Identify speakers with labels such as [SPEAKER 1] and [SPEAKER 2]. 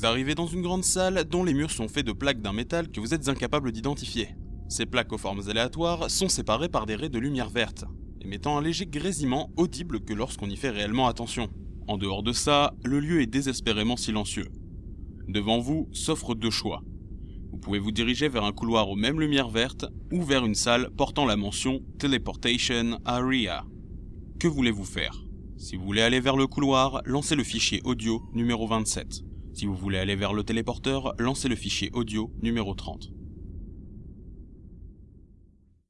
[SPEAKER 1] Vous arrivez dans une grande salle dont les murs sont faits de plaques d'un métal que vous êtes incapable d'identifier. Ces plaques aux formes aléatoires sont séparées par des raies de lumière verte, émettant un léger grésillement audible que lorsqu'on y fait réellement attention. En dehors de ça, le lieu est désespérément silencieux. Devant vous s'offrent deux choix. Vous pouvez vous diriger vers un couloir aux mêmes lumières vertes ou vers une salle portant la mention Teleportation Area. Que voulez-vous faire? Si vous voulez aller vers le couloir, lancez le fichier audio numéro 27. Si vous voulez aller vers le téléporteur, lancez le fichier audio numéro 30.